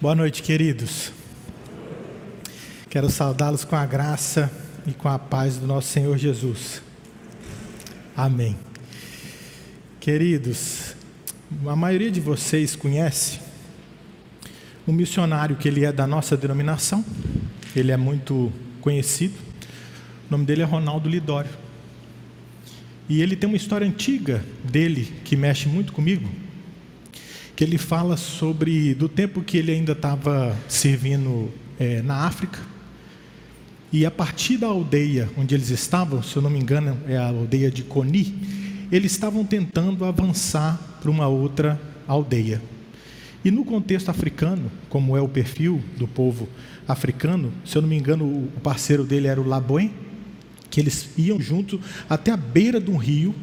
Boa noite, queridos. Quero saudá-los com a graça e com a paz do nosso Senhor Jesus. Amém. Queridos, a maioria de vocês conhece um missionário que ele é da nossa denominação, ele é muito conhecido. O nome dele é Ronaldo Lidório. E ele tem uma história antiga dele que mexe muito comigo que ele fala sobre do tempo que ele ainda estava servindo é, na África e a partir da aldeia onde eles estavam, se eu não me engano, é a aldeia de Coni, eles estavam tentando avançar para uma outra aldeia. E no contexto africano, como é o perfil do povo africano, se eu não me engano, o parceiro dele era o Laboen, que eles iam junto até a beira de um rio.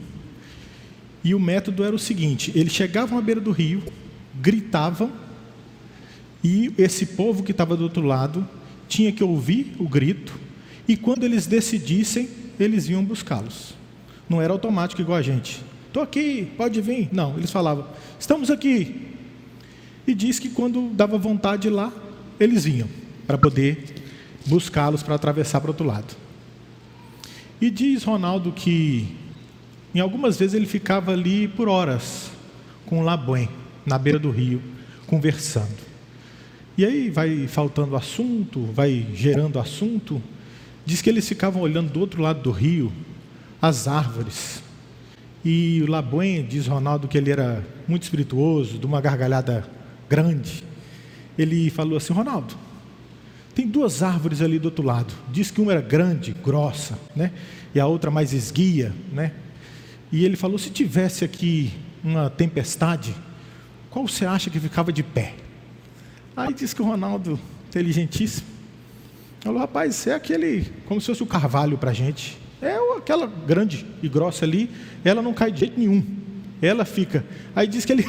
E o método era o seguinte: eles chegavam à beira do rio, gritavam e esse povo que estava do outro lado tinha que ouvir o grito e quando eles decidissem, eles iam buscá-los. Não era automático igual a gente. Estou aqui, pode vir. Não, eles falavam, estamos aqui. E diz que quando dava vontade lá, eles vinham para poder buscá-los para atravessar para o outro lado. E diz Ronaldo que em algumas vezes ele ficava ali por horas com o Labuém na beira do rio, conversando. E aí vai faltando assunto, vai gerando assunto. Diz que eles ficavam olhando do outro lado do rio, as árvores. E o Labuen diz Ronaldo que ele era muito espirituoso, de uma gargalhada grande. Ele falou assim: Ronaldo, tem duas árvores ali do outro lado. Diz que uma era grande, grossa, né? E a outra mais esguia, né? E ele falou: se tivesse aqui uma tempestade, qual você acha que ficava de pé? Aí disse que o Ronaldo, inteligentíssimo, falou: rapaz, é aquele, como se fosse o carvalho para a gente. É aquela grande e grossa ali, ela não cai de jeito nenhum. Ela fica. Aí diz que ele,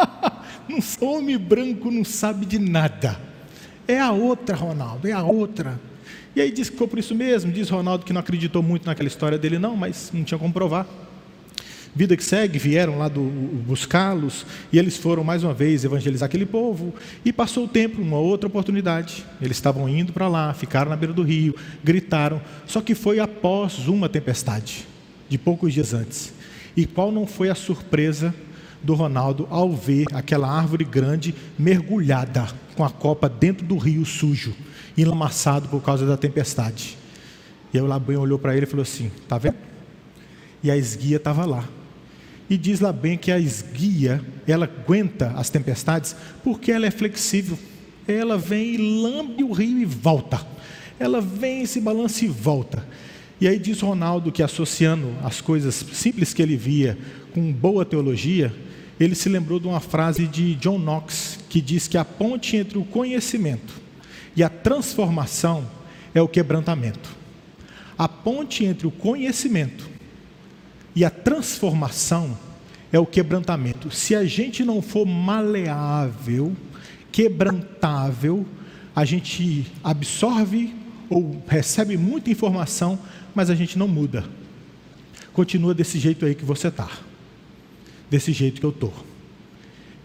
um homem branco não sabe de nada. É a outra, Ronaldo, é a outra. E aí diz que foi por isso mesmo. Diz Ronaldo que não acreditou muito naquela história dele, não, mas não tinha como provar. Vida que segue, vieram lá buscá-los e eles foram mais uma vez evangelizar aquele povo. E passou o tempo, uma outra oportunidade. Eles estavam indo para lá, ficaram na beira do rio, gritaram. Só que foi após uma tempestade, de poucos dias antes. E qual não foi a surpresa do Ronaldo ao ver aquela árvore grande mergulhada com a copa dentro do rio sujo, enlamaçado por causa da tempestade? E aí o Labanha olhou para ele e falou assim: Está vendo? E a esguia estava lá. E diz lá bem que a esguia, ela aguenta as tempestades porque ela é flexível. Ela vem e lambe o rio e volta. Ela vem, se balança e volta. E aí diz Ronaldo que associando as coisas simples que ele via com boa teologia, ele se lembrou de uma frase de John Knox que diz que a ponte entre o conhecimento e a transformação é o quebrantamento. A ponte entre o conhecimento e a transformação é o quebrantamento. Se a gente não for maleável, quebrantável, a gente absorve ou recebe muita informação, mas a gente não muda. Continua desse jeito aí que você está, desse jeito que eu estou.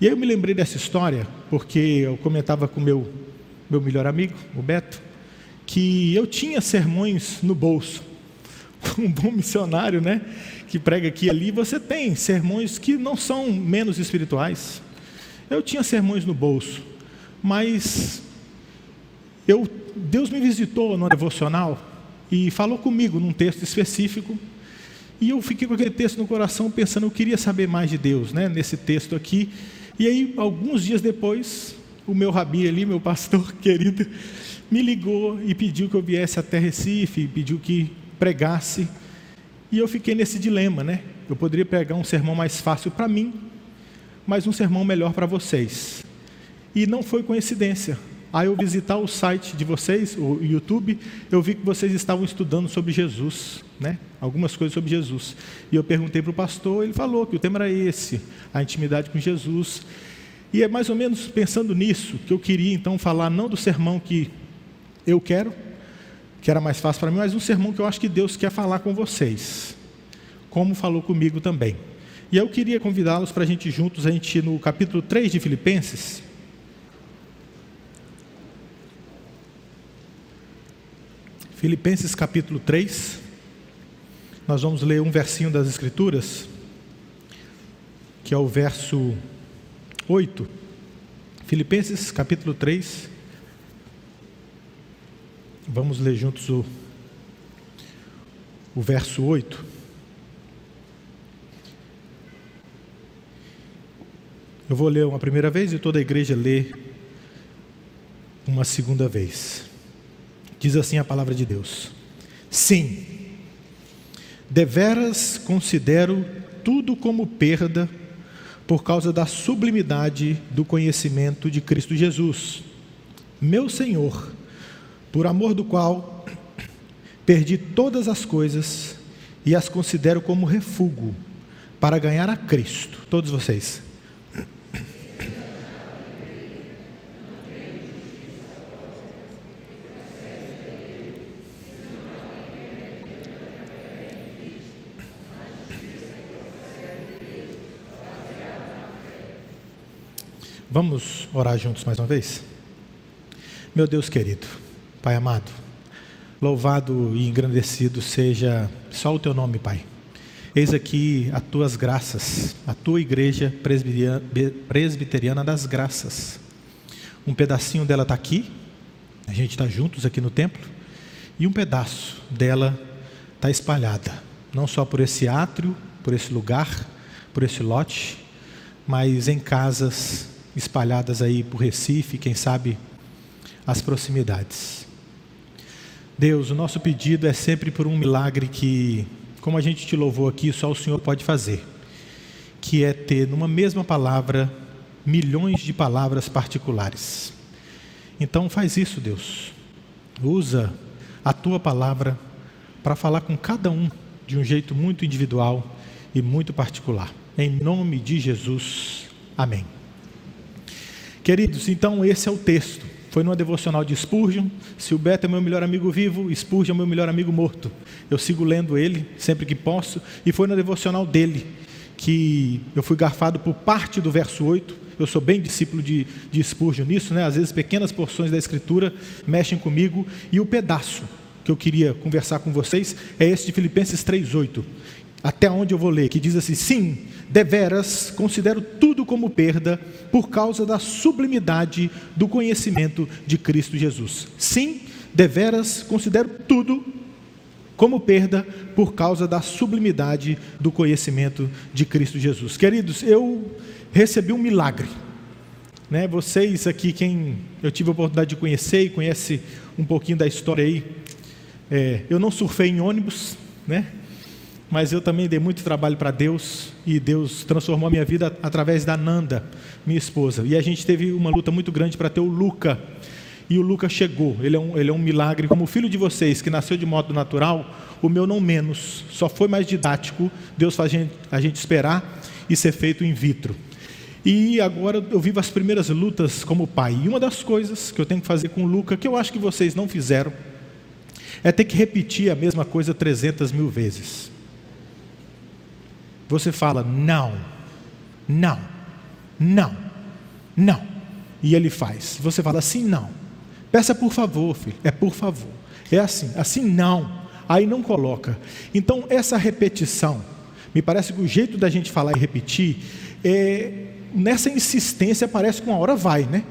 E aí eu me lembrei dessa história, porque eu comentava com meu meu melhor amigo, o Beto, que eu tinha sermões no bolso. Um bom missionário, né? que prega aqui e ali, você tem sermões que não são menos espirituais. Eu tinha sermões no bolso, mas eu, Deus me visitou no devocional e falou comigo num texto específico. E eu fiquei com aquele texto no coração pensando, eu queria saber mais de Deus, né, nesse texto aqui. E aí, alguns dias depois, o meu rabi ali, meu pastor querido, me ligou e pediu que eu viesse até Recife, pediu que pregasse e eu fiquei nesse dilema, né? Eu poderia pegar um sermão mais fácil para mim, mas um sermão melhor para vocês. E não foi coincidência. Aí eu visitar o site de vocês, o YouTube, eu vi que vocês estavam estudando sobre Jesus, né? Algumas coisas sobre Jesus. E eu perguntei para o pastor, ele falou que o tema era esse, a intimidade com Jesus. E é mais ou menos pensando nisso que eu queria então falar não do sermão que eu quero, que era mais fácil para mim, mas um sermão que eu acho que Deus quer falar com vocês, como falou comigo também. E eu queria convidá-los para a gente juntos, a gente no capítulo 3 de Filipenses. Filipenses capítulo 3. Nós vamos ler um versinho das Escrituras, que é o verso 8. Filipenses capítulo 3, Vamos ler juntos o, o verso 8. Eu vou ler uma primeira vez e toda a igreja lê uma segunda vez. Diz assim a palavra de Deus: Sim, deveras considero tudo como perda por causa da sublimidade do conhecimento de Cristo Jesus, meu Senhor, por amor do qual perdi todas as coisas e as considero como refúgio para ganhar a Cristo. Todos vocês. Vamos orar juntos mais uma vez? Meu Deus querido, Pai amado, louvado e engrandecido seja só o teu nome, Pai. Eis aqui as tuas graças, a tua igreja presbiteriana das graças. Um pedacinho dela está aqui, a gente está juntos aqui no templo, e um pedaço dela está espalhada, não só por esse átrio, por esse lugar, por esse lote, mas em casas espalhadas aí por Recife, quem sabe as proximidades. Deus, o nosso pedido é sempre por um milagre que, como a gente te louvou aqui, só o Senhor pode fazer, que é ter numa mesma palavra milhões de palavras particulares. Então faz isso, Deus. Usa a tua palavra para falar com cada um de um jeito muito individual e muito particular. Em nome de Jesus. Amém. Queridos, então esse é o texto. Foi numa devocional de Spurgeon. Se o Beto é meu melhor amigo vivo, Spurgeon é meu melhor amigo morto. Eu sigo lendo ele sempre que posso. E foi na devocional dele que eu fui garfado por parte do verso 8. Eu sou bem discípulo de, de Spurgeon nisso, né? Às vezes pequenas porções da Escritura mexem comigo. E o pedaço que eu queria conversar com vocês é esse de Filipenses 3,8 até onde eu vou ler, que diz assim: Sim, deveras considero tudo como perda por causa da sublimidade do conhecimento de Cristo Jesus. Sim, deveras considero tudo como perda por causa da sublimidade do conhecimento de Cristo Jesus. Queridos, eu recebi um milagre. Né? Vocês aqui, quem eu tive a oportunidade de conhecer e conhece um pouquinho da história aí, é, eu não surfei em ônibus, né? Mas eu também dei muito trabalho para Deus e Deus transformou a minha vida através da Nanda, minha esposa. E a gente teve uma luta muito grande para ter o Luca. E o Luca chegou, ele é, um, ele é um milagre. Como o filho de vocês, que nasceu de modo natural, o meu não menos, só foi mais didático. Deus faz a gente, esperar e ser feito in vitro. E agora eu vivo as primeiras lutas como pai. E uma das coisas que eu tenho que fazer com o Luca, que eu acho que vocês não fizeram, é ter que repetir a mesma coisa 300 mil vezes. Você fala não, não, não, não. E ele faz. Você fala assim, não. Peça por favor, filho. É por favor. É assim, assim não. Aí não coloca. Então, essa repetição, me parece que o jeito da gente falar e repetir, é, nessa insistência parece que uma hora vai, né?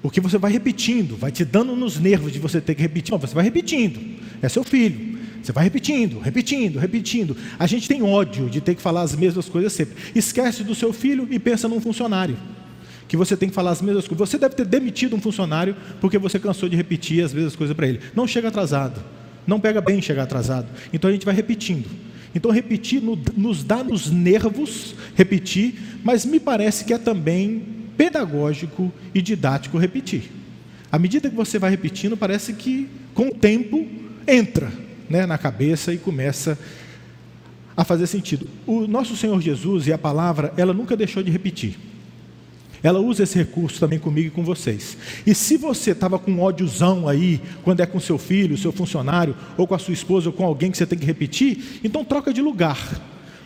Porque você vai repetindo, vai te dando nos nervos de você ter que repetir. Não, você vai repetindo. É seu filho. Você vai repetindo, repetindo, repetindo. A gente tem ódio de ter que falar as mesmas coisas sempre. Esquece do seu filho e pensa num funcionário. Que você tem que falar as mesmas coisas. Você deve ter demitido um funcionário porque você cansou de repetir as mesmas coisas para ele. Não chega atrasado. Não pega bem chegar atrasado. Então a gente vai repetindo. Então repetir nos dá nos nervos repetir, mas me parece que é também pedagógico e didático repetir. À medida que você vai repetindo, parece que com o tempo entra né, na cabeça e começa a fazer sentido. O nosso Senhor Jesus e a palavra, ela nunca deixou de repetir. Ela usa esse recurso também comigo e com vocês. E se você estava com ódiozão aí, quando é com seu filho, seu funcionário, ou com a sua esposa, ou com alguém que você tem que repetir, então troca de lugar.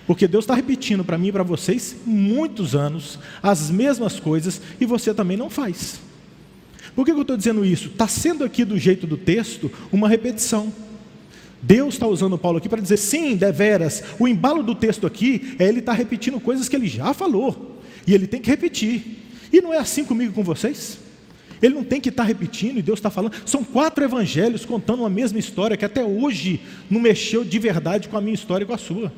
Porque Deus está repetindo para mim e para vocês muitos anos as mesmas coisas e você também não faz. Por que eu estou dizendo isso? Está sendo aqui do jeito do texto uma repetição. Deus está usando Paulo aqui para dizer, sim, deveras. O embalo do texto aqui é ele estar tá repetindo coisas que ele já falou. E ele tem que repetir. E não é assim comigo com vocês? Ele não tem que estar tá repetindo e Deus está falando. São quatro evangelhos contando uma mesma história que até hoje não mexeu de verdade com a minha história e com a sua.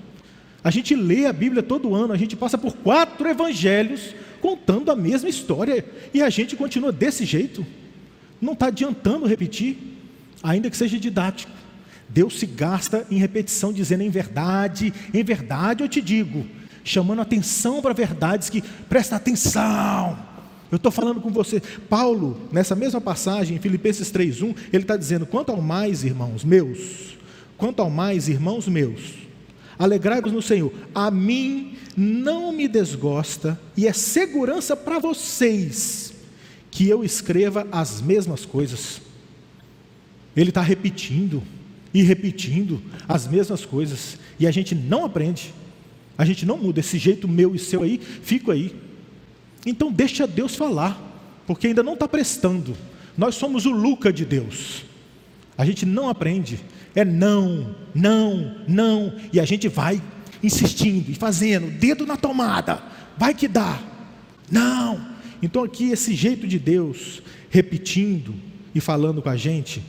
A gente lê a Bíblia todo ano, a gente passa por quatro evangelhos contando a mesma história e a gente continua desse jeito. Não está adiantando repetir, ainda que seja didático. Deus se gasta em repetição, dizendo em verdade, em verdade eu te digo, chamando atenção para verdades que presta atenção. Eu estou falando com você. Paulo, nessa mesma passagem, em Filipenses 3,1, ele está dizendo: quanto ao mais, irmãos meus, quanto ao mais, irmãos meus, alegrai-vos no Senhor. A mim não me desgosta e é segurança para vocês que eu escreva as mesmas coisas. Ele está repetindo e repetindo as mesmas coisas e a gente não aprende, a gente não muda. Esse jeito meu e seu aí, fico aí. Então deixa Deus falar, porque ainda não está prestando. Nós somos o Luca de Deus. A gente não aprende, é não, não, não, e a gente vai insistindo e fazendo, dedo na tomada, vai que dá. Não. Então aqui esse jeito de Deus repetindo e falando com a gente,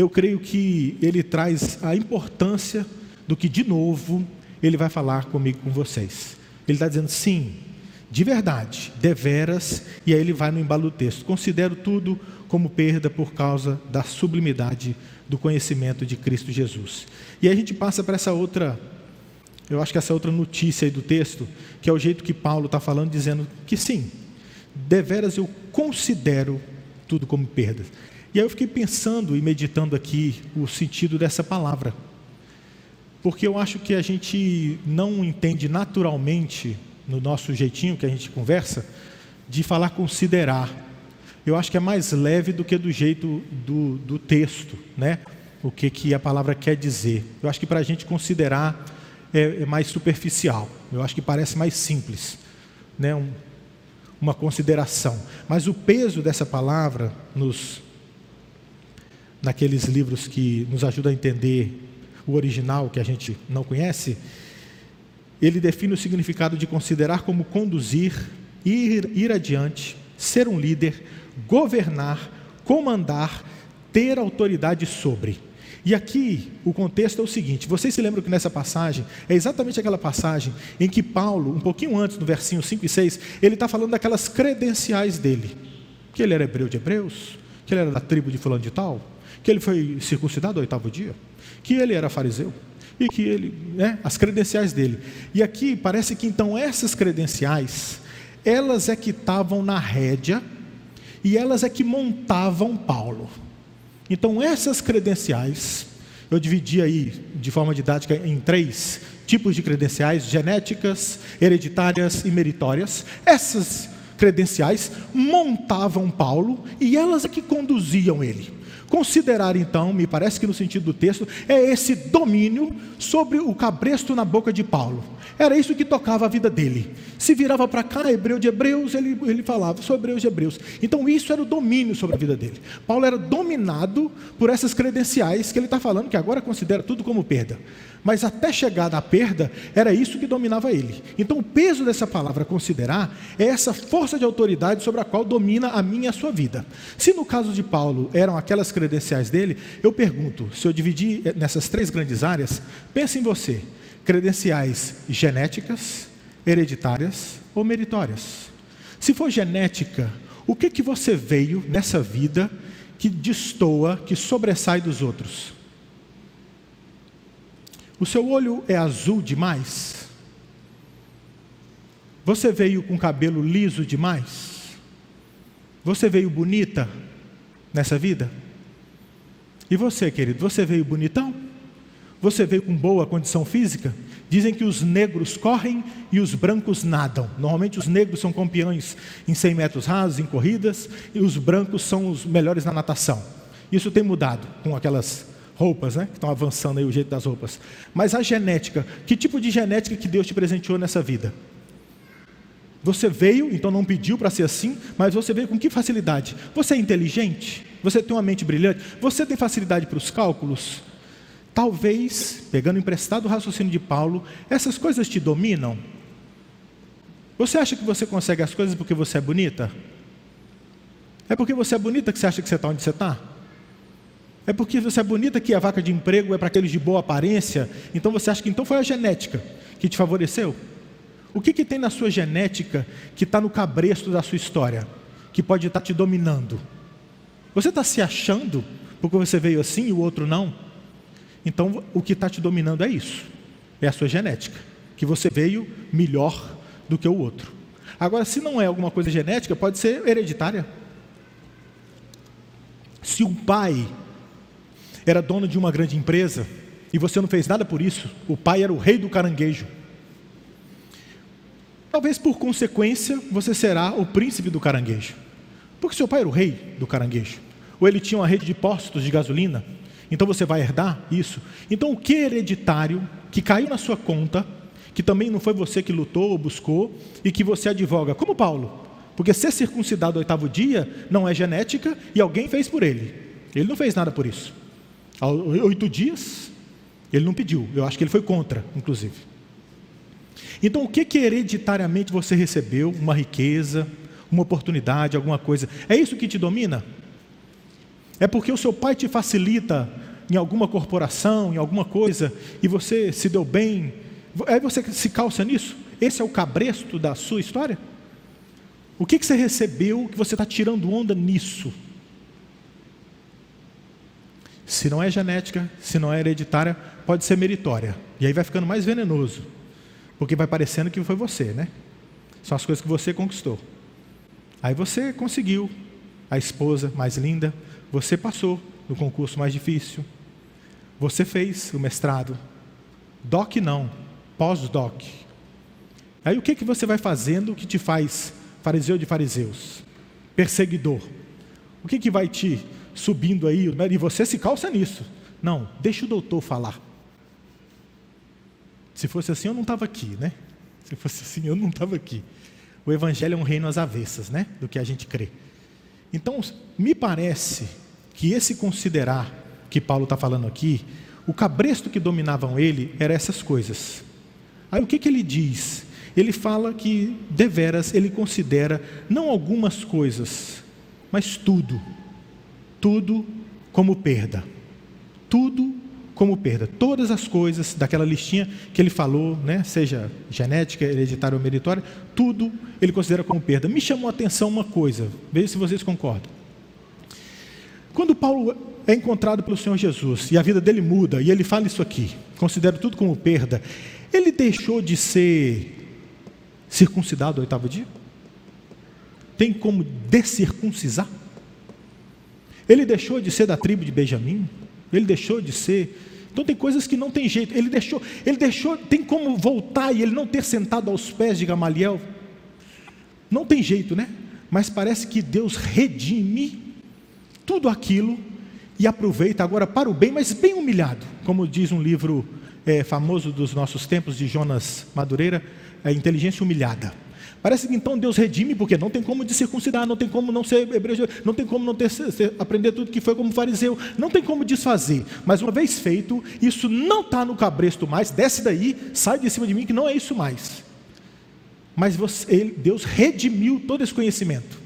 eu creio que ele traz a importância do que de novo ele vai falar comigo com vocês. Ele está dizendo sim, de verdade, deveras, e aí ele vai no embalo do texto. Considero tudo como perda por causa da sublimidade do conhecimento de Cristo Jesus. E aí a gente passa para essa outra, eu acho que essa outra notícia aí do texto, que é o jeito que Paulo está falando, dizendo que sim, deveras eu considero tudo como perda. E aí eu fiquei pensando e meditando aqui o sentido dessa palavra. Porque eu acho que a gente não entende naturalmente, no nosso jeitinho que a gente conversa, de falar considerar eu acho que é mais leve do que do jeito do, do texto, né? O que, que a palavra quer dizer. Eu acho que para a gente considerar é, é, mais superficial. Eu acho que parece mais simples, né? Um, uma consideração. Mas o peso dessa palavra nos naqueles livros que nos ajudam a entender o original que a gente não conhece, ele define o significado de considerar como conduzir, ir, ir adiante, ser um líder, governar, comandar, ter autoridade sobre. E aqui o contexto é o seguinte: vocês se lembram que nessa passagem, é exatamente aquela passagem em que Paulo, um pouquinho antes, no versinho 5 e 6, ele está falando daquelas credenciais dele: que ele era hebreu de hebreus, que ele era da tribo de fulano de tal, que ele foi circuncidado ao oitavo dia, que ele era fariseu, e que ele, né, as credenciais dele. E aqui parece que então essas credenciais, elas é que estavam na rédea e elas é que montavam Paulo. Então, essas credenciais, eu dividi aí de forma didática em três tipos de credenciais: genéticas, hereditárias e meritórias. Essas credenciais montavam Paulo e elas é que conduziam ele. Considerar então, me parece que no sentido do texto, é esse domínio sobre o cabresto na boca de Paulo. Era isso que tocava a vida dele. Se virava para cá, hebreu de hebreus, ele, ele falava, sou hebreu de hebreus. Então isso era o domínio sobre a vida dele. Paulo era dominado por essas credenciais que ele está falando, que agora considera tudo como perda. Mas até chegar na perda, era isso que dominava ele. Então o peso dessa palavra considerar é essa força de autoridade sobre a qual domina a minha e a sua vida. Se no caso de Paulo eram aquelas credenciais dele, eu pergunto, se eu dividir nessas três grandes áreas, pense em você, credenciais genéticas, hereditárias ou meritórias. Se for genética, o que que você veio nessa vida que destoa, que sobressai dos outros? O seu olho é azul demais? Você veio com cabelo liso demais? Você veio bonita nessa vida? E você, querido, você veio bonitão? Você veio com boa condição física? Dizem que os negros correm e os brancos nadam. Normalmente os negros são campeões em 100 metros rasos, em corridas, e os brancos são os melhores na natação. Isso tem mudado com aquelas roupas, né? Que estão avançando aí o jeito das roupas. Mas a genética, que tipo de genética que Deus te presenteou nessa vida? Você veio, então não pediu para ser assim, mas você veio com que facilidade? Você é inteligente? Você tem uma mente brilhante? Você tem facilidade para os cálculos? Talvez, pegando emprestado o raciocínio de Paulo, essas coisas te dominam? Você acha que você consegue as coisas porque você é bonita? É porque você é bonita que você acha que você está onde você está? É porque você é bonita que a vaca de emprego é para aqueles de boa aparência, então você acha que então foi a genética que te favoreceu? O que, que tem na sua genética que está no cabresto da sua história, que pode estar tá te dominando? Você está se achando porque você veio assim e o outro não? Então o que está te dominando é isso, é a sua genética, que você veio melhor do que o outro. Agora, se não é alguma coisa genética, pode ser hereditária. Se o pai era dono de uma grande empresa e você não fez nada por isso, o pai era o rei do caranguejo. Talvez por consequência você será o príncipe do caranguejo. Porque seu pai era o rei do caranguejo. Ou ele tinha uma rede de postos de gasolina. Então você vai herdar isso. Então o que hereditário que caiu na sua conta, que também não foi você que lutou ou buscou, e que você advoga, como Paulo. Porque ser circuncidado ao oitavo dia não é genética e alguém fez por ele. Ele não fez nada por isso. Há oito dias, ele não pediu. Eu acho que ele foi contra, inclusive. Então, o que que hereditariamente você recebeu? Uma riqueza, uma oportunidade, alguma coisa. É isso que te domina? É porque o seu pai te facilita em alguma corporação, em alguma coisa, e você se deu bem. Aí você se calça nisso? Esse é o cabresto da sua história? O que, que você recebeu que você está tirando onda nisso? Se não é genética, se não é hereditária, pode ser meritória. E aí vai ficando mais venenoso. Porque vai parecendo que foi você, né? São as coisas que você conquistou. Aí você conseguiu a esposa mais linda, você passou no concurso mais difícil, você fez o mestrado. Doc não, pós-doc. Aí o que, que você vai fazendo que te faz fariseu de fariseus? Perseguidor. O que, que vai te subindo aí? E você se calça nisso. Não, deixa o doutor falar. Se fosse assim, eu não estava aqui, né? Se fosse assim, eu não estava aqui. O Evangelho é um reino às avessas, né? Do que a gente crê. Então, me parece que esse considerar que Paulo está falando aqui, o cabresto que dominavam ele era essas coisas. Aí o que, que ele diz? Ele fala que, deveras, ele considera não algumas coisas, mas tudo. Tudo como perda. Tudo como perda. Todas as coisas daquela listinha que ele falou, né, seja genética, hereditária ou meritória, tudo ele considera como perda. Me chamou a atenção uma coisa, veja se vocês concordam. Quando Paulo é encontrado pelo Senhor Jesus e a vida dele muda, e ele fala isso aqui, considera tudo como perda, ele deixou de ser circuncidado no oitavo dia? Tem como descircuncisar? Ele deixou de ser da tribo de Benjamim? Ele deixou de ser então tem coisas que não tem jeito. Ele deixou, ele deixou, tem como voltar e ele não ter sentado aos pés de Gamaliel? Não tem jeito, né? Mas parece que Deus redime tudo aquilo e aproveita agora para o bem, mas bem humilhado, como diz um livro é, famoso dos nossos tempos de Jonas Madureira, a inteligência humilhada. Parece que então Deus redime, porque não tem como circuncidar, não tem como não ser hebreu, não tem como não ter, ser, aprender tudo que foi como fariseu, não tem como desfazer. Mas uma vez feito, isso não está no cabresto mais, desce daí, sai de cima de mim, que não é isso mais. Mas você, ele, Deus redimiu todo esse conhecimento,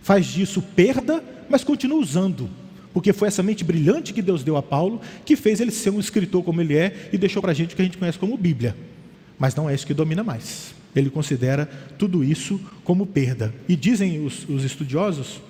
faz disso perda, mas continua usando, porque foi essa mente brilhante que Deus deu a Paulo, que fez ele ser um escritor como ele é e deixou para a gente o que a gente conhece como Bíblia. Mas não é isso que domina mais. Ele considera tudo isso como perda. E dizem os, os estudiosos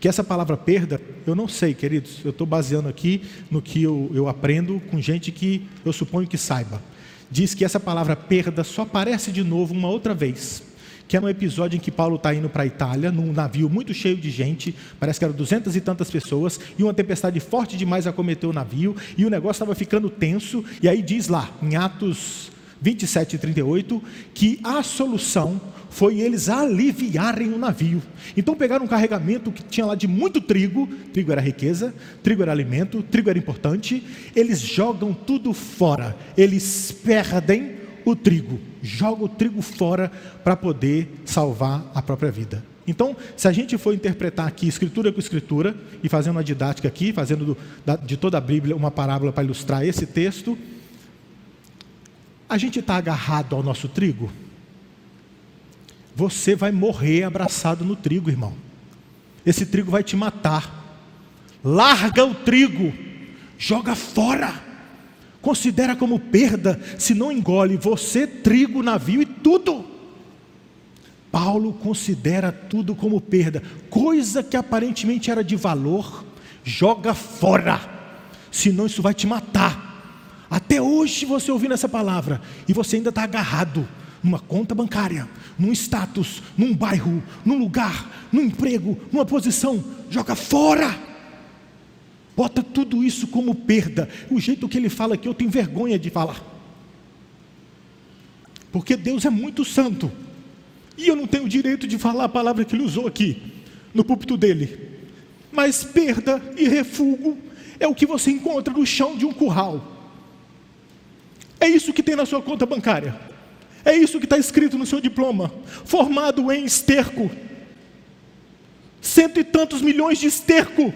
que essa palavra perda, eu não sei, queridos, eu estou baseando aqui no que eu, eu aprendo com gente que eu suponho que saiba. Diz que essa palavra perda só aparece de novo uma outra vez que é no episódio em que Paulo está indo para a Itália, num navio muito cheio de gente, parece que eram duzentas e tantas pessoas, e uma tempestade forte demais acometeu o navio, e o negócio estava ficando tenso, e aí diz lá, em Atos 27 e 38, que a solução foi eles aliviarem o navio. Então pegaram um carregamento que tinha lá de muito trigo, trigo era riqueza, trigo era alimento, trigo era importante, eles jogam tudo fora, eles perdem o trigo, joga o trigo fora para poder salvar a própria vida. Então, se a gente for interpretar aqui escritura com escritura e fazendo uma didática aqui, fazendo do, da, de toda a Bíblia uma parábola para ilustrar esse texto, a gente está agarrado ao nosso trigo? Você vai morrer abraçado no trigo, irmão. Esse trigo vai te matar. Larga o trigo, joga fora. Considera como perda se não engole você, trigo, navio e tudo. Paulo considera tudo como perda, coisa que aparentemente era de valor, joga fora, senão isso vai te matar. Até hoje você ouvindo essa palavra e você ainda está agarrado numa conta bancária, num status, num bairro, num lugar, num emprego, numa posição, joga fora. Bota tudo isso como perda. O jeito que ele fala aqui eu tenho vergonha de falar. Porque Deus é muito santo. E eu não tenho direito de falar a palavra que ele usou aqui, no púlpito dele. Mas perda e refúgio é o que você encontra no chão de um curral. É isso que tem na sua conta bancária. É isso que está escrito no seu diploma. Formado em esterco. Cento e tantos milhões de esterco.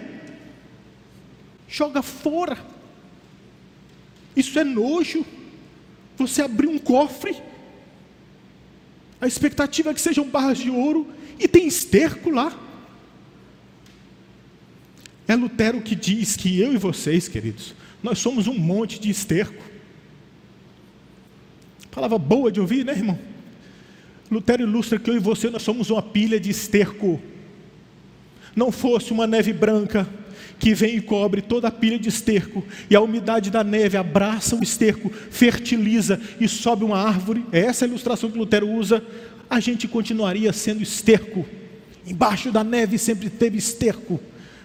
Joga fora. Isso é nojo. Você abrir um cofre. A expectativa é que sejam barras de ouro e tem esterco lá. É Lutero que diz que eu e vocês, queridos, nós somos um monte de esterco. Palavra boa de ouvir, né, irmão? Lutero ilustra que eu e você nós somos uma pilha de esterco. Não fosse uma neve branca que vem e cobre toda a pilha de esterco, e a umidade da neve abraça o esterco, fertiliza e sobe uma árvore. É essa a ilustração que Lutero usa. A gente continuaria sendo esterco. Embaixo da neve sempre teve esterco,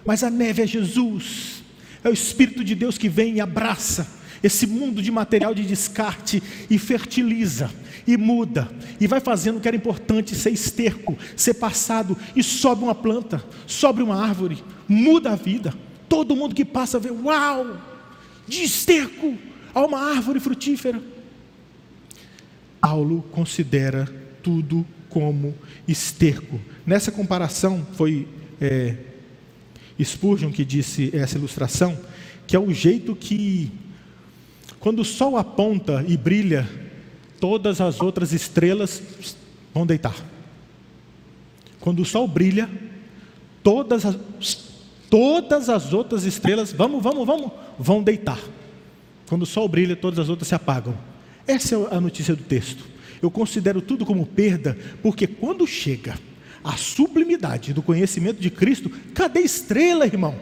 mas a neve é Jesus. É o Espírito de Deus que vem e abraça esse mundo de material de descarte e fertiliza e muda e vai fazendo o que era importante ser esterco, ser passado e sobe uma planta, sobe uma árvore, muda a vida. Todo mundo que passa vê, uau, de esterco a uma árvore frutífera. Paulo considera tudo como esterco. Nessa comparação foi é, Spurgeon que disse essa ilustração, que é o jeito que quando o sol aponta e brilha, todas as outras estrelas vão deitar. Quando o sol brilha, todas as, todas as outras estrelas, vamos, vamos, vamos, vão deitar. Quando o sol brilha, todas as outras se apagam. Essa é a notícia do texto. Eu considero tudo como perda, porque quando chega a sublimidade do conhecimento de Cristo, cadê estrela, irmão?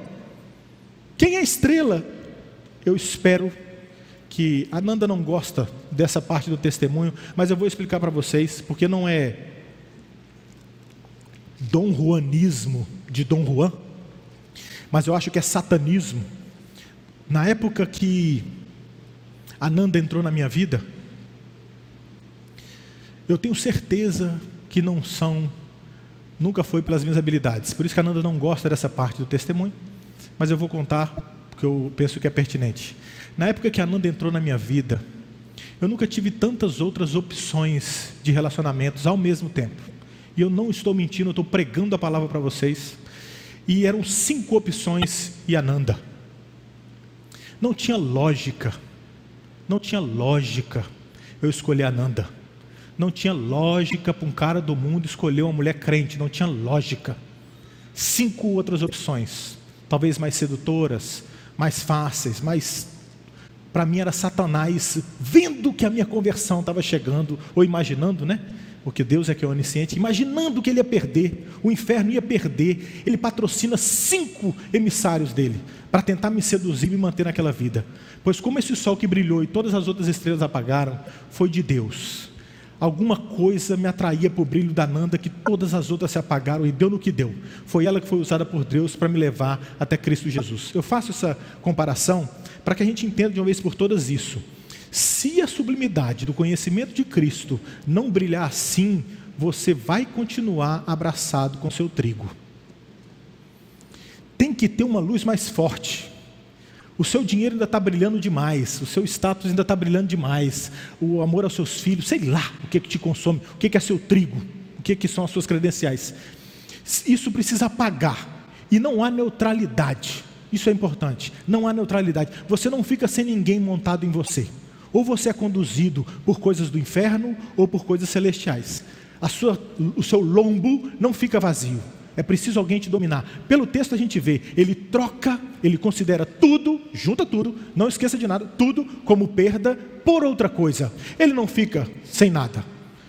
Quem é estrela? Eu espero que a Nanda não gosta dessa parte do testemunho, mas eu vou explicar para vocês, porque não é Dom Juanismo de Dom Juan, mas eu acho que é satanismo. Na época que a Nanda entrou na minha vida, eu tenho certeza que não são, nunca foi pelas minhas habilidades. Por isso que a Nanda não gosta dessa parte do testemunho, mas eu vou contar porque eu penso que é pertinente. Na época que a Nanda entrou na minha vida, eu nunca tive tantas outras opções de relacionamentos ao mesmo tempo. E eu não estou mentindo, eu estou pregando a palavra para vocês. E eram cinco opções e a Nanda. Não tinha lógica. Não tinha lógica eu escolher a Nanda. Não tinha lógica para um cara do mundo escolher uma mulher crente. Não tinha lógica. Cinco outras opções, talvez mais sedutoras, mais fáceis, mais para mim era Satanás vendo que a minha conversão estava chegando, ou imaginando, né? Porque Deus é que é onisciente, imaginando que ele ia perder, o inferno ia perder, ele patrocina cinco emissários dele, para tentar me seduzir e me manter naquela vida. Pois como esse sol que brilhou e todas as outras estrelas apagaram, foi de Deus. Alguma coisa me atraía para o brilho da Nanda que todas as outras se apagaram e deu no que deu. Foi ela que foi usada por Deus para me levar até Cristo Jesus. Eu faço essa comparação para que a gente entenda de uma vez por todas isso. Se a sublimidade do conhecimento de Cristo não brilhar assim, você vai continuar abraçado com seu trigo. Tem que ter uma luz mais forte. O seu dinheiro ainda está brilhando demais, o seu status ainda está brilhando demais, o amor aos seus filhos, sei lá o que, que te consome, o que, que é seu trigo, o que, que são as suas credenciais. Isso precisa apagar, e não há neutralidade, isso é importante, não há neutralidade, você não fica sem ninguém montado em você, ou você é conduzido por coisas do inferno ou por coisas celestiais, sua, o seu lombo não fica vazio, é preciso alguém te dominar. Pelo texto a gente vê, ele troca, ele considera tudo, junta tudo, não esqueça de nada, tudo como perda por outra coisa. Ele não fica sem nada.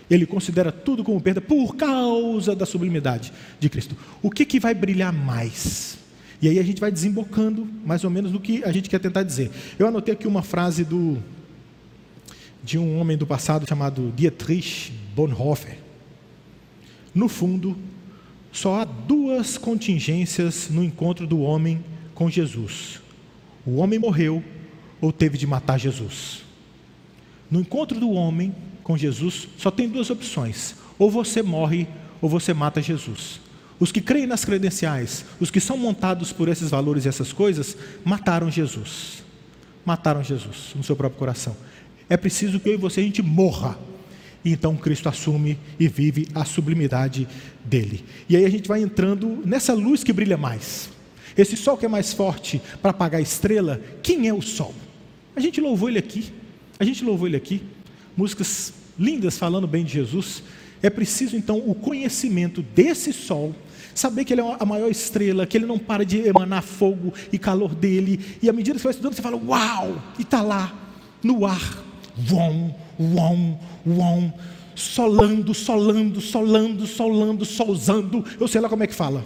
Ele considera tudo como perda por causa da sublimidade de Cristo. O que, que vai brilhar mais? E aí a gente vai desembocando mais ou menos do que a gente quer tentar dizer. Eu anotei aqui uma frase do, de um homem do passado chamado Dietrich Bonhoeffer. No fundo, só há duas contingências no encontro do homem com Jesus: o homem morreu ou teve de matar Jesus. No encontro do homem com Jesus, só tem duas opções: ou você morre ou você mata Jesus. Os que creem nas credenciais, os que são montados por esses valores e essas coisas, mataram Jesus. Mataram Jesus no seu próprio coração. É preciso que eu e você a gente morra e então Cristo assume e vive a sublimidade dele. E aí a gente vai entrando nessa luz que brilha mais. Esse sol que é mais forte para apagar a estrela, quem é o sol? A gente louvou ele aqui. A gente louvou ele aqui. Músicas lindas falando bem de Jesus. É preciso então o conhecimento desse sol saber que ele é a maior estrela, que ele não para de emanar fogo e calor dele, e à medida que você vai estudando, você fala, uau, e está lá, no ar, vom, uom, uom, solando, solando, solando, solando, solzando, eu sei lá como é que fala.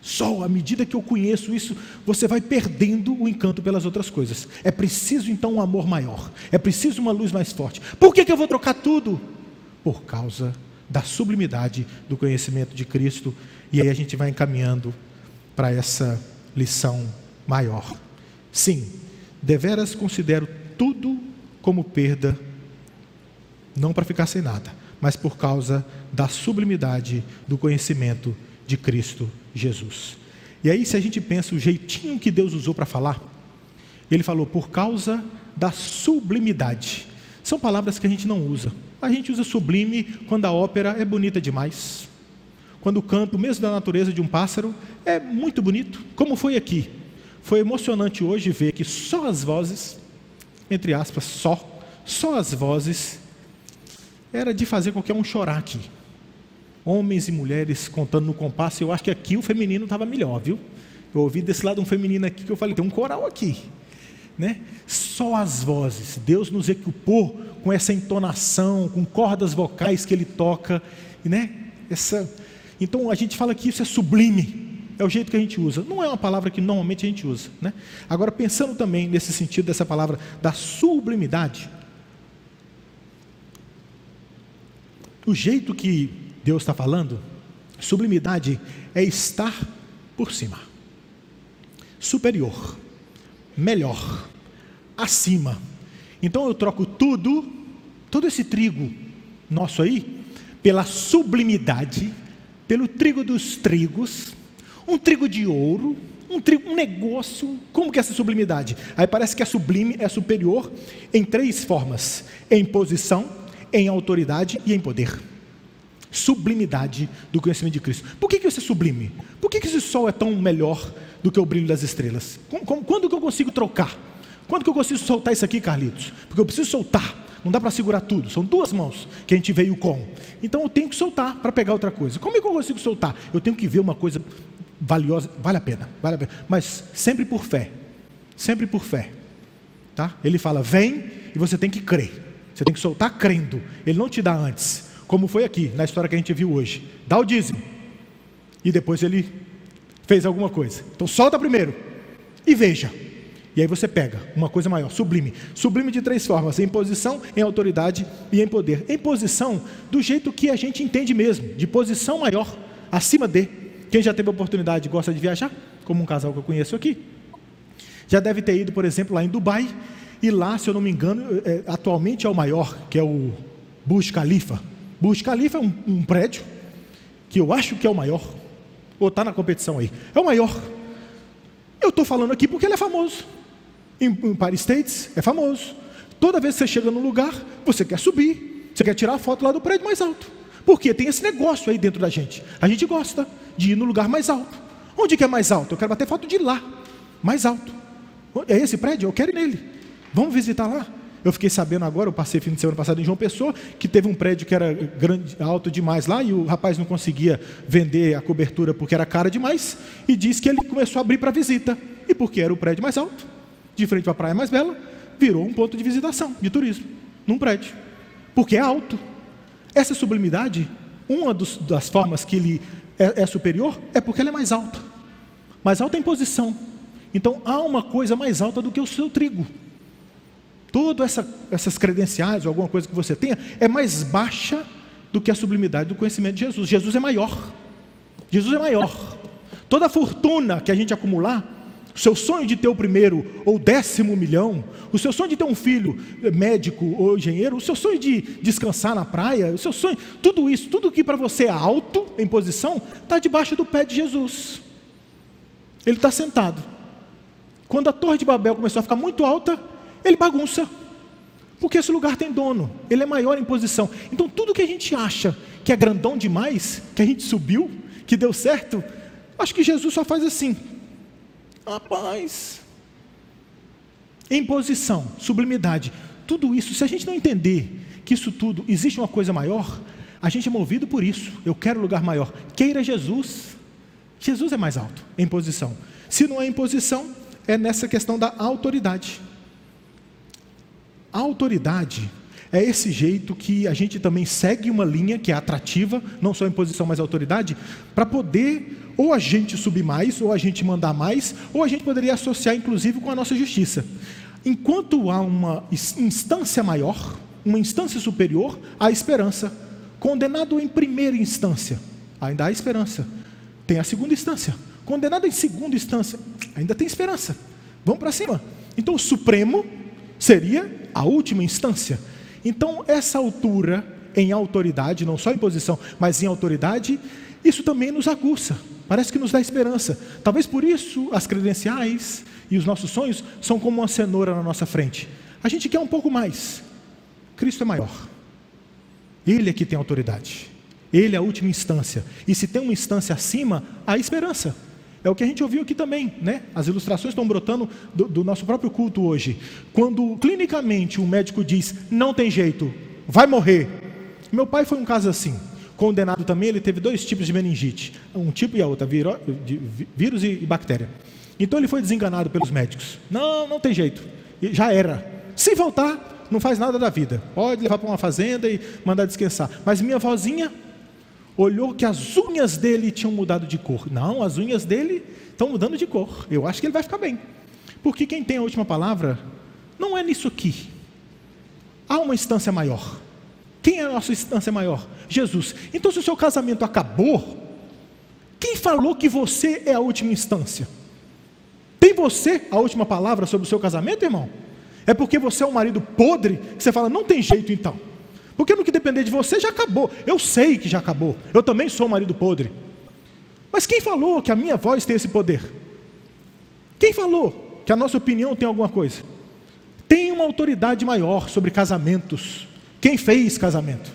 Sol, à medida que eu conheço isso, você vai perdendo o encanto pelas outras coisas. É preciso então um amor maior, é preciso uma luz mais forte. Por que, que eu vou trocar tudo? Por causa da sublimidade do conhecimento de Cristo, e aí a gente vai encaminhando para essa lição maior. Sim, deveras considero tudo como perda, não para ficar sem nada, mas por causa da sublimidade do conhecimento de Cristo Jesus. E aí, se a gente pensa o jeitinho que Deus usou para falar, ele falou por causa da sublimidade. São palavras que a gente não usa. A gente usa sublime quando a ópera é bonita demais. Quando o canto, mesmo da natureza de um pássaro, é muito bonito, como foi aqui. Foi emocionante hoje ver que só as vozes entre aspas, só, só as vozes, era de fazer qualquer um chorar aqui. Homens e mulheres contando no compasso, eu acho que aqui o feminino estava melhor, viu? Eu ouvi desse lado um feminino aqui que eu falei, tem um coral aqui. Né? Só as vozes. Deus nos equipou com essa entonação, com cordas vocais que ele toca, né? Essa, então a gente fala que isso é sublime. É o jeito que a gente usa. Não é uma palavra que normalmente a gente usa. Né? Agora, pensando também nesse sentido dessa palavra da sublimidade, o jeito que Deus está falando, sublimidade é estar por cima, superior, melhor, acima. Então eu troco tudo, todo esse trigo nosso aí, pela sublimidade, pelo trigo dos trigos, um trigo de ouro, um, trigo, um negócio, como que é essa sublimidade? Aí parece que a sublime é superior em três formas: em posição, em autoridade e em poder. Sublimidade do conhecimento de Cristo. Por que, que isso é sublime? Por que, que esse sol é tão melhor do que o brilho das estrelas? Quando que eu consigo trocar? Quando que eu consigo soltar isso aqui, Carlitos? Porque eu preciso soltar. Não dá para segurar tudo. São duas mãos que a gente veio com. Então eu tenho que soltar para pegar outra coisa. Como é que eu consigo soltar? Eu tenho que ver uma coisa valiosa, vale a pena, vale a pena, mas sempre por fé, sempre por fé, tá? Ele fala, vem e você tem que crer, você tem que soltar crendo, ele não te dá antes, como foi aqui na história que a gente viu hoje, dá o dízimo e depois ele fez alguma coisa, então solta primeiro e veja, e aí você pega uma coisa maior, sublime. Sublime de três formas: em posição, em autoridade e em poder. Em posição, do jeito que a gente entende mesmo, de posição maior, acima de. Quem já teve a oportunidade gosta de viajar, como um casal que eu conheço aqui, já deve ter ido, por exemplo, lá em Dubai, e lá, se eu não me engano, é, atualmente é o maior, que é o Burj Khalifa. Burj Khalifa é um, um prédio que eu acho que é o maior, ou está na competição aí, é o maior. Eu estou falando aqui porque ele é famoso. Em, em Paris States é famoso. Toda vez que você chega num lugar, você quer subir, você quer tirar a foto lá do prédio mais alto. Porque tem esse negócio aí dentro da gente. A gente gosta de ir no lugar mais alto. Onde que é mais alto? Eu quero bater foto de lá, mais alto. É esse prédio? Eu quero ir nele. Vamos visitar lá? Eu fiquei sabendo agora, eu passei fim de semana passado em João Pessoa, que teve um prédio que era grande, alto demais lá e o rapaz não conseguia vender a cobertura porque era cara demais e disse que ele começou a abrir para visita. E porque era o prédio mais alto, de frente para a praia mais bela, virou um ponto de visitação, de turismo, num prédio. Porque é alto. Essa sublimidade, uma dos, das formas que ele é, é superior, é porque ela é mais alta. Mais alta em posição. Então há uma coisa mais alta do que o seu trigo todas essa, essas credenciais ou alguma coisa que você tenha é mais baixa do que a sublimidade do conhecimento de Jesus. Jesus é maior. Jesus é maior. Toda a fortuna que a gente acumular, o seu sonho de ter o primeiro ou décimo milhão, o seu sonho de ter um filho médico ou engenheiro, o seu sonho de descansar na praia, o seu sonho, tudo isso, tudo que para você é alto em posição, está debaixo do pé de Jesus. Ele está sentado. Quando a torre de Babel começou a ficar muito alta, ele bagunça. Porque esse lugar tem dono, ele é maior em posição. Então, tudo que a gente acha que é grandão demais, que a gente subiu, que deu certo, acho que Jesus só faz assim. Rapaz, em posição, sublimidade, tudo isso, se a gente não entender que isso tudo existe uma coisa maior, a gente é movido por isso. Eu quero lugar maior. Queira Jesus. Jesus é mais alto em posição. Se não é em posição, é nessa questão da autoridade. A autoridade é esse jeito que a gente também segue uma linha que é atrativa, não só em posição, mas autoridade, para poder ou a gente subir mais, ou a gente mandar mais, ou a gente poderia associar inclusive com a nossa justiça. Enquanto há uma instância maior, uma instância superior, há esperança. Condenado em primeira instância, ainda há esperança. Tem a segunda instância. Condenado em segunda instância, ainda tem esperança. Vamos para cima. Então o Supremo seria a última instância. Então, essa altura em autoridade, não só em posição, mas em autoridade, isso também nos aguça, parece que nos dá esperança. Talvez por isso as credenciais e os nossos sonhos são como uma cenoura na nossa frente. A gente quer um pouco mais. Cristo é maior. Ele é que tem autoridade. Ele é a última instância. E se tem uma instância acima, há esperança. É o que a gente ouviu aqui também, né? As ilustrações estão brotando do, do nosso próprio culto hoje. Quando clinicamente o médico diz, não tem jeito, vai morrer. Meu pai foi um caso assim. Condenado também, ele teve dois tipos de meningite, um tipo e a outra, vírus, vírus e bactéria. Então ele foi desenganado pelos médicos. Não, não tem jeito. Já era. Se voltar, não faz nada da vida. Pode levar para uma fazenda e mandar descansar. Mas minha vozinha olhou que as unhas dele tinham mudado de cor. Não, as unhas dele estão mudando de cor. Eu acho que ele vai ficar bem. Porque quem tem a última palavra não é nisso aqui. Há uma instância maior. Quem é a nossa instância maior? Jesus. Então, se o seu casamento acabou, quem falou que você é a última instância? Tem você a última palavra sobre o seu casamento, irmão? É porque você é um marido podre que você fala, não tem jeito então. Porque no que depender de você já acabou. Eu sei que já acabou. Eu também sou um marido podre. Mas quem falou que a minha voz tem esse poder? Quem falou que a nossa opinião tem alguma coisa? Tem uma autoridade maior sobre casamentos. Quem fez casamento?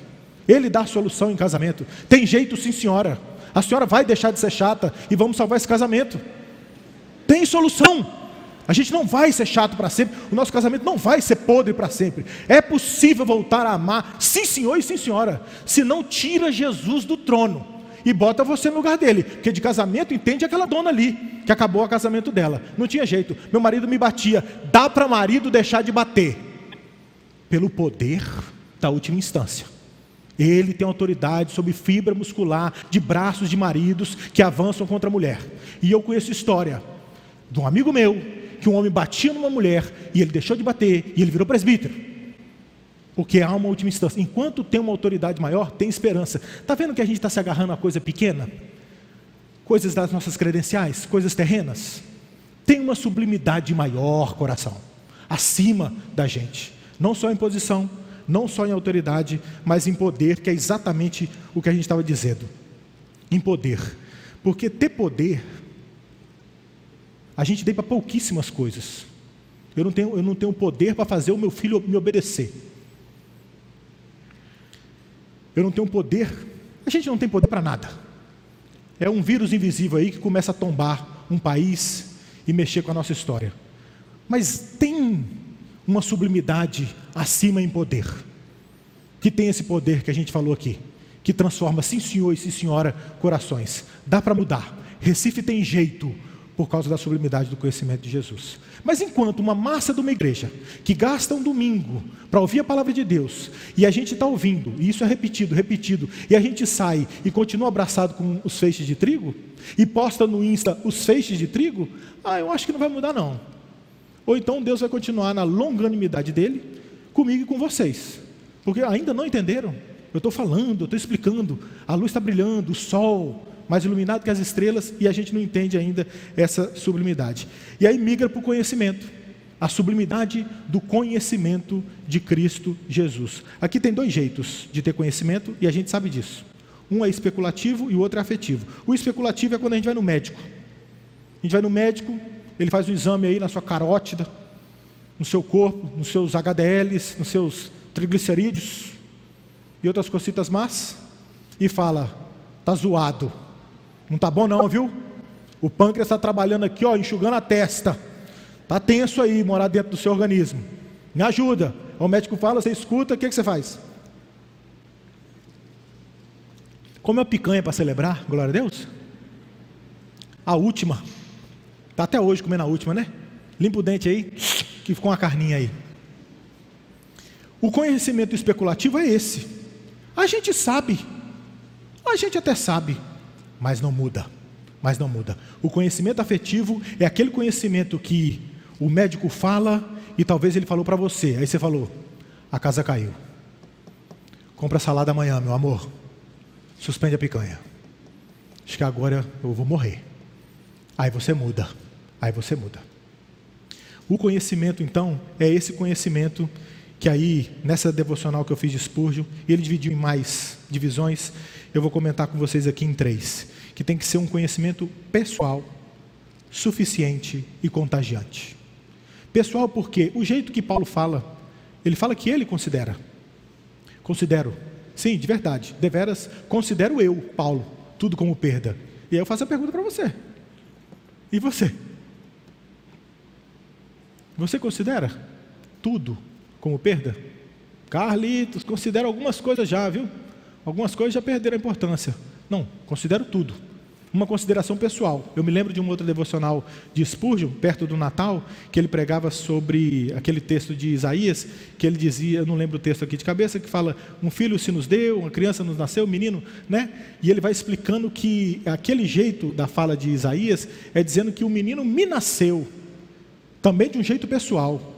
Ele dá solução em casamento. Tem jeito, sim, senhora. A senhora vai deixar de ser chata e vamos salvar esse casamento. Tem solução. A gente não vai ser chato para sempre, o nosso casamento não vai ser podre para sempre. É possível voltar a amar, sim senhor e sim senhora, se não tira Jesus do trono e bota você no lugar dele, porque de casamento entende aquela dona ali, que acabou o casamento dela. Não tinha jeito, meu marido me batia, dá para marido deixar de bater, pelo poder da última instância. Ele tem autoridade sobre fibra muscular de braços de maridos que avançam contra a mulher. E eu conheço história de um amigo meu que um homem batia numa mulher e ele deixou de bater e ele virou presbítero. Porque há uma última instância. Enquanto tem uma autoridade maior, tem esperança. Está vendo que a gente está se agarrando a coisa pequena? Coisas das nossas credenciais, coisas terrenas. Tem uma sublimidade maior, coração, acima da gente. Não só em posição, não só em autoridade, mas em poder, que é exatamente o que a gente estava dizendo. Em poder. Porque ter poder a gente tem para pouquíssimas coisas. Eu não tenho, eu não tenho poder para fazer o meu filho me obedecer. Eu não tenho poder. A gente não tem poder para nada. É um vírus invisível aí que começa a tombar um país e mexer com a nossa história. Mas tem uma sublimidade acima em poder. Que tem esse poder que a gente falou aqui, que transforma sim senhor e sim senhora corações. Dá para mudar. Recife tem jeito por causa da sublimidade do conhecimento de Jesus. Mas enquanto uma massa de uma igreja que gasta um domingo para ouvir a palavra de Deus, e a gente está ouvindo, e isso é repetido, repetido, e a gente sai e continua abraçado com os feixes de trigo, e posta no Insta os feixes de trigo, ah, eu acho que não vai mudar não. Ou então Deus vai continuar na longanimidade dele, comigo e com vocês. Porque ainda não entenderam. Eu estou falando, eu estou explicando, a luz está brilhando, o sol, mais iluminado que as estrelas, e a gente não entende ainda essa sublimidade. E aí migra para o conhecimento, a sublimidade do conhecimento de Cristo Jesus. Aqui tem dois jeitos de ter conhecimento, e a gente sabe disso. Um é especulativo e o outro é afetivo. O especulativo é quando a gente vai no médico. A gente vai no médico, ele faz o exame aí na sua carótida, no seu corpo, nos seus HDLs, nos seus triglicerídeos e outras cositas más, e fala: tá zoado, não tá bom não, viu? O pâncreas está trabalhando aqui, ó, enxugando a testa. Tá tenso aí, morar dentro do seu organismo. Me ajuda. O médico fala, você escuta, o que, que você faz? Come a picanha para celebrar, glória a Deus. A última. Está até hoje comendo a última, né? Limpa o dente aí, que ficou uma carninha aí. O conhecimento especulativo é esse. A gente sabe, a gente até sabe, mas não muda. Mas não muda. O conhecimento afetivo é aquele conhecimento que o médico fala e talvez ele falou para você. Aí você falou: a casa caiu. Compra salada amanhã, meu amor. Suspende a picanha. Acho que agora eu vou morrer. Aí você muda. Aí você muda. O conhecimento, então, é esse conhecimento que aí, nessa devocional que eu fiz de Spurgeon, ele dividiu em mais divisões, eu vou comentar com vocês aqui em três, que tem que ser um conhecimento pessoal, suficiente e contagiante. Pessoal, porque o jeito que Paulo fala, ele fala que ele considera. Considero. Sim, de verdade. Deveras, considero eu, Paulo, tudo como perda. E aí eu faço a pergunta para você. E você? Você considera tudo como perda? Carlitos, considera algumas coisas já, viu? Algumas coisas já perderam a importância. Não, considero tudo. Uma consideração pessoal. Eu me lembro de um outro devocional de Spurgeon, perto do Natal, que ele pregava sobre aquele texto de Isaías, que ele dizia, eu não lembro o texto aqui de cabeça, que fala: um filho se nos deu, uma criança nos nasceu, um menino, né? E ele vai explicando que aquele jeito da fala de Isaías é dizendo que o menino me nasceu, também de um jeito pessoal.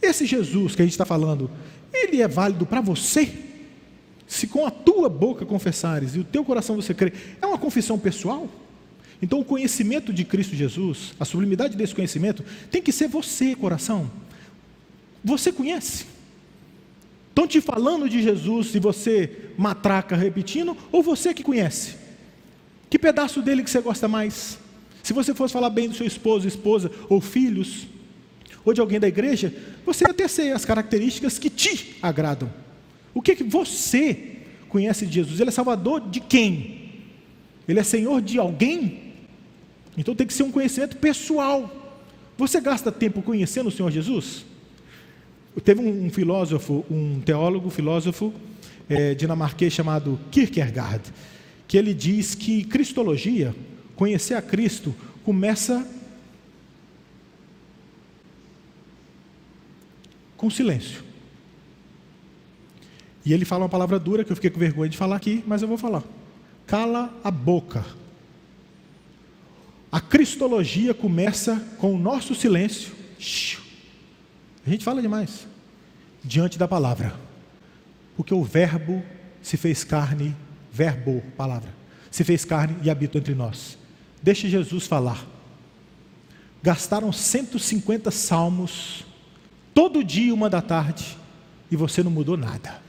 Esse Jesus que a gente está falando, ele é válido para você? Se com a tua boca confessares e o teu coração você crê, é uma confissão pessoal? Então o conhecimento de Cristo Jesus, a sublimidade desse conhecimento, tem que ser você, coração. Você conhece? Estão te falando de Jesus e você matraca repetindo, ou você que conhece? Que pedaço dele que você gosta mais? Se você fosse falar bem do seu esposo, esposa ou filhos, ou de alguém da igreja, você ia ter as características que te agradam. O que, que você conhece de Jesus? Ele é salvador de quem? Ele é senhor de alguém? Então tem que ser um conhecimento pessoal. Você gasta tempo conhecendo o Senhor Jesus? Teve um, um filósofo, um teólogo, filósofo é, dinamarquês chamado Kierkegaard, que ele diz que cristologia, conhecer a Cristo, começa com silêncio. E ele fala uma palavra dura que eu fiquei com vergonha de falar aqui, mas eu vou falar. Cala a boca. A cristologia começa com o nosso silêncio. A gente fala demais. Diante da palavra. Porque o Verbo se fez carne, verbo, palavra, se fez carne e habitou entre nós. Deixe Jesus falar. Gastaram 150 salmos todo dia, uma da tarde, e você não mudou nada.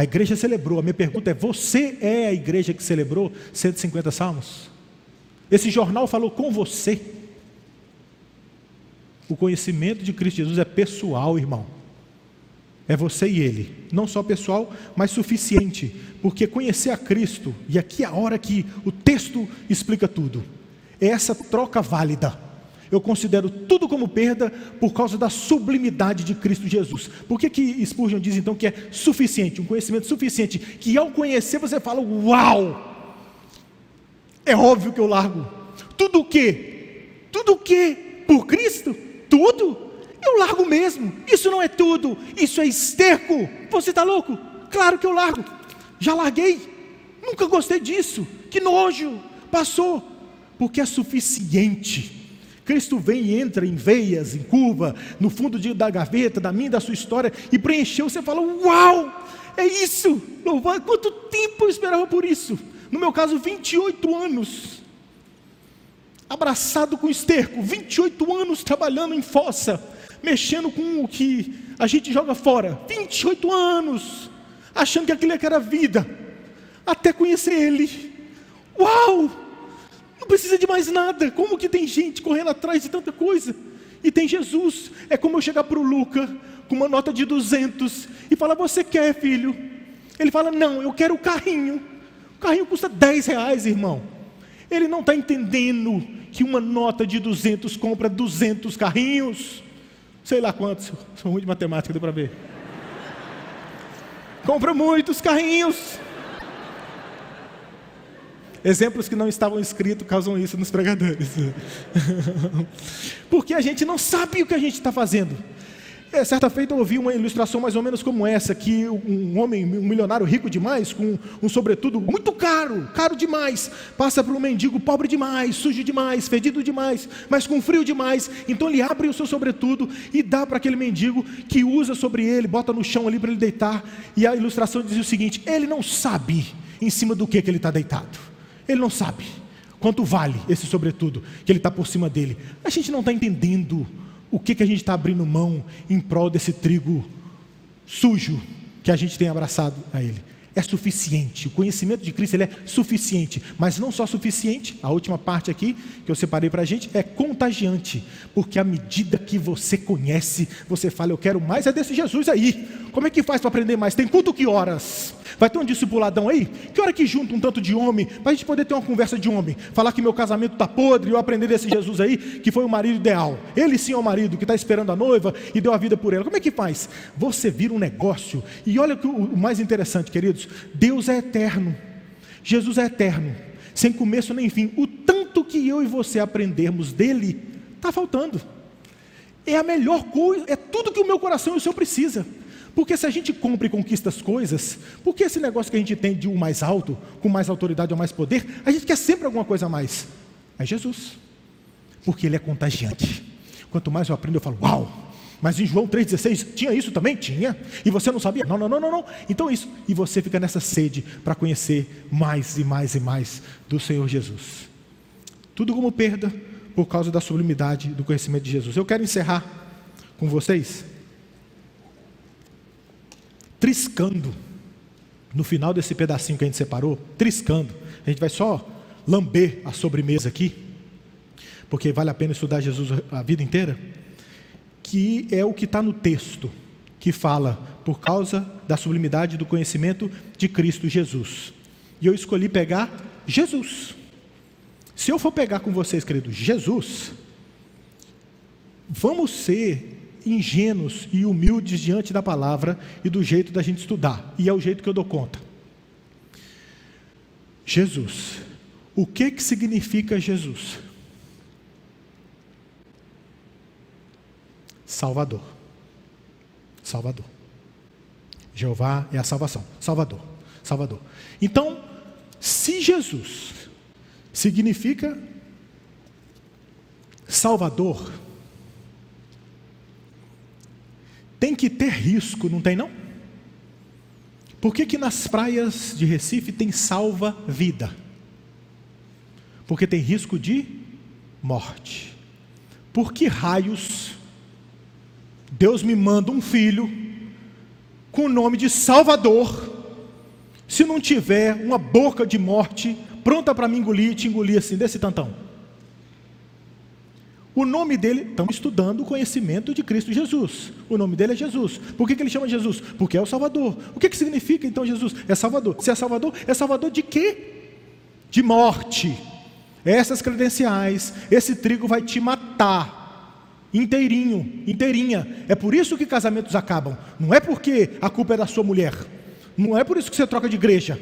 A igreja celebrou. A minha pergunta é: você é a igreja que celebrou 150 salmos? Esse jornal falou com você. O conhecimento de Cristo Jesus é pessoal, irmão. É você e ele. Não só pessoal, mas suficiente. Porque conhecer a Cristo, e aqui é a hora que o texto explica tudo, é essa troca válida. Eu considero tudo como perda por causa da sublimidade de Cristo Jesus. Por que, que Spurgeon diz então que é suficiente, um conhecimento suficiente, que ao conhecer você fala, uau! É óbvio que eu largo. Tudo o quê? Tudo o quê? Por Cristo? Tudo? Eu largo mesmo. Isso não é tudo. Isso é esterco. Você está louco? Claro que eu largo. Já larguei. Nunca gostei disso. Que nojo. Passou. Porque é suficiente. Cristo vem e entra em veias, em curva, no fundo de, da gaveta, da minha, da sua história, e preencheu. Você fala: Uau! É isso! Louvado! Quanto tempo eu esperava por isso? No meu caso, 28 anos. Abraçado com esterco, 28 anos trabalhando em fossa mexendo com o que a gente joga fora. 28 anos, achando que aquilo é era vida, até conhecer Ele. Uau! Não precisa de mais nada. Como que tem gente correndo atrás de tanta coisa? E tem Jesus. É como eu chegar para o Luca com uma nota de 200 e falar: Você quer, filho? Ele fala: Não, eu quero o carrinho. O carrinho custa 10 reais, irmão. Ele não está entendendo que uma nota de 200 compra 200 carrinhos sei lá quantos, sou ruim de matemática, deu para ver. Compra muitos carrinhos. Exemplos que não estavam escritos causam isso nos pregadores. Porque a gente não sabe o que a gente está fazendo. É, certa feita eu ouvi uma ilustração mais ou menos como essa, que um homem, um milionário rico demais, com um sobretudo muito caro, caro demais, passa por um mendigo pobre demais, sujo demais, fedido demais, mas com frio demais. Então ele abre o seu sobretudo e dá para aquele mendigo que usa sobre ele, bota no chão ali para ele deitar. E a ilustração diz o seguinte: ele não sabe em cima do que, que ele está deitado. Ele não sabe quanto vale esse sobretudo que ele está por cima dele. A gente não está entendendo o que, que a gente está abrindo mão em prol desse trigo sujo que a gente tem abraçado a Ele é suficiente. O conhecimento de Cristo ele é suficiente, mas não só suficiente. A última parte aqui que eu separei para a gente é contagiante, porque à medida que você conhece, você fala: Eu quero mais é desse Jesus aí. Como é que faz para aprender mais? Tem culto que horas? Vai ter um discipuladão aí? Que hora que junta um tanto de homem para a gente poder ter uma conversa de homem? Falar que meu casamento está podre eu aprender desse Jesus aí que foi o marido ideal. Ele sim é o marido que está esperando a noiva e deu a vida por ela. Como é que faz? Você vira um negócio. E olha o mais interessante, queridos Deus é eterno, Jesus é eterno, sem começo nem fim. O tanto que eu e você aprendermos dele, está faltando. É a melhor coisa, é tudo que o meu coração e o seu precisa. Porque se a gente compra e conquista as coisas, porque esse negócio que a gente tem de um mais alto, com mais autoridade ou mais poder, a gente quer sempre alguma coisa a mais. É Jesus. Porque ele é contagiante. Quanto mais eu aprendo, eu falo, uau, mas em João 3,16 tinha isso também? Tinha. E você não sabia? Não, não, não, não, não. Então isso. E você fica nessa sede para conhecer mais e mais e mais do Senhor Jesus. Tudo como perda por causa da sublimidade do conhecimento de Jesus. Eu quero encerrar com vocês triscando no final desse pedacinho que a gente separou, triscando. A gente vai só lamber a sobremesa aqui, porque vale a pena estudar Jesus a vida inteira que é o que está no texto, que fala por causa da sublimidade do conhecimento de Cristo Jesus. E eu escolhi pegar Jesus. Se eu for pegar com vocês, queridos, Jesus, vamos ser ingênuos e humildes diante da palavra e do jeito da gente estudar. E é o jeito que eu dou conta. Jesus. O que que significa Jesus? Salvador. Salvador. Jeová é a salvação. Salvador. Salvador. Então, se Jesus significa Salvador, tem que ter risco, não tem não? Por que, que nas praias de Recife tem salva-vida? Porque tem risco de morte. Por que raios Deus me manda um filho com o nome de Salvador, se não tiver uma boca de morte pronta para me engolir te engolir assim, desse tantão. O nome dele, estamos estudando o conhecimento de Cristo Jesus. O nome dele é Jesus. Por que, que ele chama Jesus? Porque é o Salvador. O que, que significa então Jesus? É Salvador. Se é Salvador, é Salvador de quê? De morte. Essas credenciais, esse trigo vai te matar. Inteirinho, inteirinha. É por isso que casamentos acabam. Não é porque a culpa é da sua mulher. Não é por isso que você troca de igreja.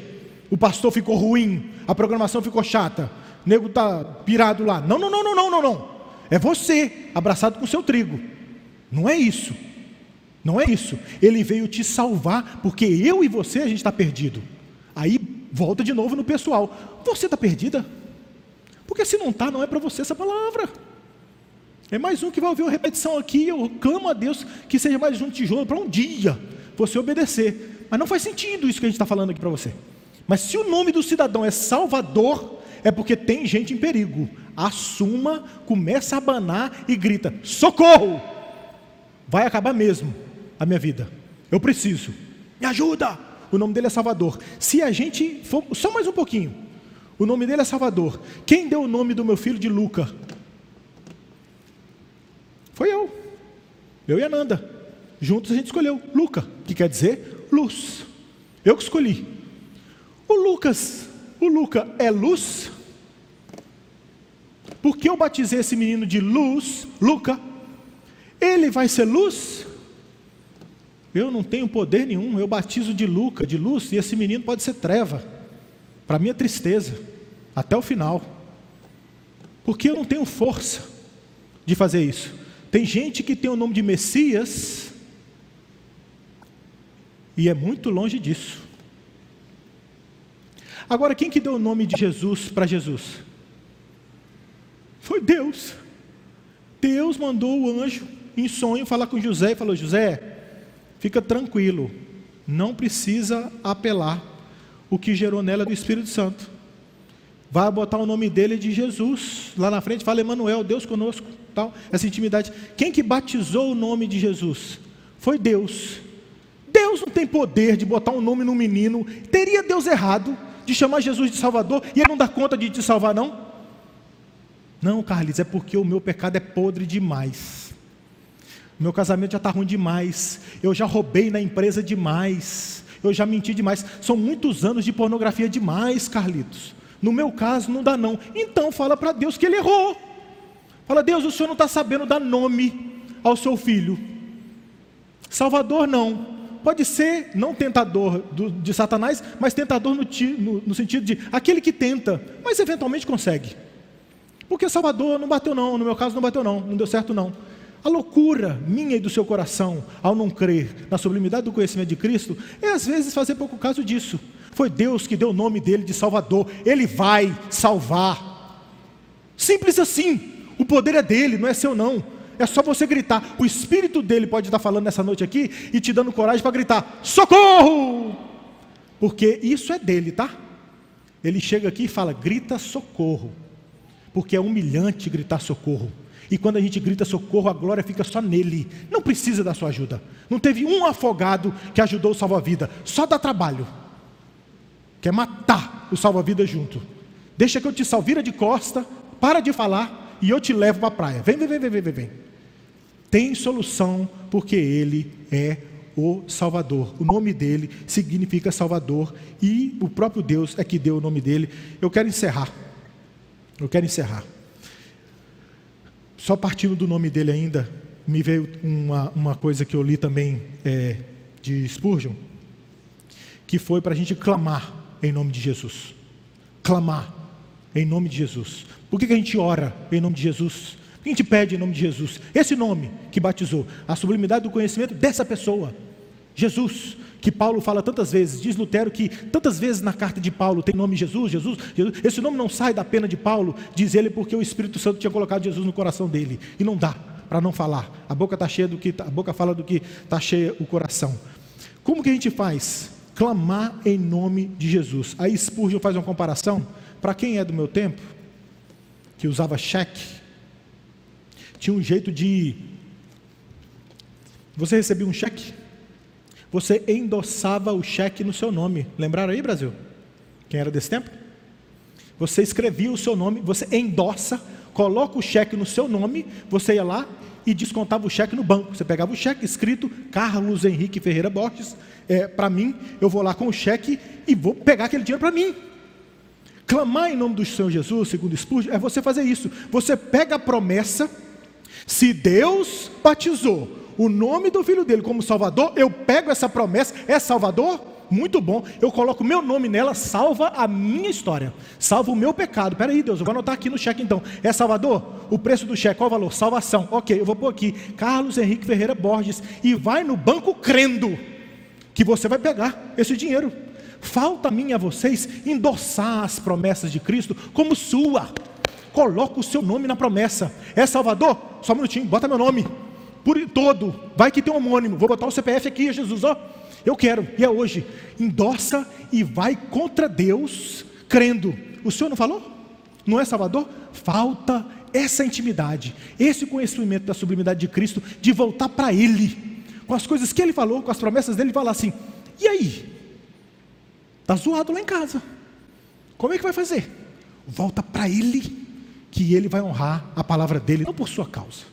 O pastor ficou ruim, a programação ficou chata, o nego está pirado lá. Não, não, não, não, não, não, não. É você, abraçado com seu trigo. Não é isso. Não é isso. Ele veio te salvar, porque eu e você a gente está perdido. Aí volta de novo no pessoal. Você está perdida? Porque se não está, não é para você essa palavra. É mais um que vai ouvir uma repetição aqui. Eu clamo a Deus que seja mais um tijolo para um dia você obedecer. Mas não faz sentido isso que a gente está falando aqui para você. Mas se o nome do cidadão é Salvador, é porque tem gente em perigo. Assuma, começa a abanar e grita: socorro! Vai acabar mesmo a minha vida. Eu preciso. Me ajuda! O nome dele é Salvador. Se a gente for só mais um pouquinho, o nome dele é Salvador. Quem deu o nome do meu filho de Luca? Foi eu. Eu e a Nanda. Juntos a gente escolheu Luca, que quer dizer luz. Eu que escolhi. O Lucas, o Luca é luz? Porque eu batizei esse menino de luz, Luca, ele vai ser luz? Eu não tenho poder nenhum, eu batizo de Luca, de luz, e esse menino pode ser treva. Para minha tristeza, até o final. Porque eu não tenho força de fazer isso. Tem gente que tem o nome de Messias e é muito longe disso. Agora, quem que deu o nome de Jesus para Jesus? Foi Deus. Deus mandou o anjo em sonho falar com José e falou: José, fica tranquilo, não precisa apelar o que gerou nela do Espírito Santo. Vai botar o nome dele de Jesus lá na frente, fala Emanuel, Deus conosco tal, essa intimidade. Quem que batizou o nome de Jesus? Foi Deus. Deus não tem poder de botar um nome no menino. Teria Deus errado de chamar Jesus de Salvador e ele não dá conta de te salvar, não? Não, Carlos, é porque o meu pecado é podre demais. Meu casamento já está ruim demais. Eu já roubei na empresa demais. Eu já menti demais. São muitos anos de pornografia demais, Carlitos. No meu caso, não dá não. Então fala para Deus que ele errou. Fala, Deus, o Senhor não está sabendo dar nome ao seu filho. Salvador não. Pode ser não tentador do, de Satanás, mas tentador no, no, no sentido de aquele que tenta, mas eventualmente consegue. Porque Salvador não bateu não, no meu caso não bateu não, não deu certo não. A loucura minha e do seu coração, ao não crer na sublimidade do conhecimento de Cristo, é às vezes fazer pouco caso disso. Foi Deus que deu o nome dele de Salvador, ele vai salvar. Simples assim. O poder é dele, não é seu não. É só você gritar. O espírito dele pode estar falando nessa noite aqui e te dando coragem para gritar: socorro! Porque isso é dele, tá? Ele chega aqui e fala: grita socorro. Porque é humilhante gritar socorro. E quando a gente grita socorro, a glória fica só nele. Não precisa da sua ajuda. Não teve um afogado que ajudou o salva-vida. Só dá trabalho. Quer matar o salva-vida junto. Deixa que eu te salve, vira de costa, para de falar e eu te levo para a praia. Vem, vem, vem, vem, vem, vem. Tem solução porque Ele é o Salvador. O nome dele significa Salvador e o próprio Deus é que deu o nome dele. Eu quero encerrar. Eu quero encerrar. Só partindo do nome dele ainda, me veio uma, uma coisa que eu li também é, de Spurgeon, que foi para a gente clamar em nome de Jesus. Clamar em nome de Jesus. Por que, que a gente ora em nome de Jesus? Por que a gente pede em nome de Jesus? Esse nome que batizou, a sublimidade do conhecimento dessa pessoa, Jesus, que Paulo fala tantas vezes, diz Lutero que tantas vezes na carta de Paulo tem nome Jesus, Jesus, Jesus. Esse nome não sai da pena de Paulo, diz ele, porque o Espírito Santo tinha colocado Jesus no coração dele, e não dá para não falar. A boca está cheia do que a boca fala do que está cheia o coração. Como que a gente faz? Clamar em nome de Jesus. Aí Spurgeon faz uma comparação para quem é do meu tempo, que usava cheque, tinha um jeito de. Você recebia um cheque, você endossava o cheque no seu nome. Lembraram aí, Brasil? Quem era desse tempo? Você escrevia o seu nome, você endossa coloca o cheque no seu nome, você ia lá e descontava o cheque no banco. Você pegava o cheque escrito Carlos Henrique Ferreira Borges, é, para mim, eu vou lá com o cheque e vou pegar aquele dinheiro para mim. Clamar em nome do Senhor Jesus, segundo Spurgeon, é você fazer isso. Você pega a promessa, se Deus batizou o nome do filho dele como Salvador, eu pego essa promessa, é Salvador? Muito bom, eu coloco meu nome nela, salva a minha história, salva o meu pecado. Peraí, Deus, eu vou anotar aqui no cheque então. É Salvador? O preço do cheque, qual o valor? Salvação. Ok, eu vou pôr aqui, Carlos Henrique Ferreira Borges, e vai no banco crendo que você vai pegar esse dinheiro. Falta a mim e a vocês endossar as promessas de Cristo como sua. Coloca o seu nome na promessa. É Salvador? Só um minutinho, bota meu nome por todo, vai que tem um homônimo, vou botar o CPF aqui, Jesus, ó, eu quero, e é hoje, endossa e vai contra Deus, crendo. O Senhor não falou? Não é Salvador? Falta essa intimidade, esse conhecimento da sublimidade de Cristo, de voltar para Ele, com as coisas que Ele falou, com as promessas dele, falar assim: e aí? Está zoado lá em casa, como é que vai fazer? Volta para Ele, que Ele vai honrar a palavra dele, não por sua causa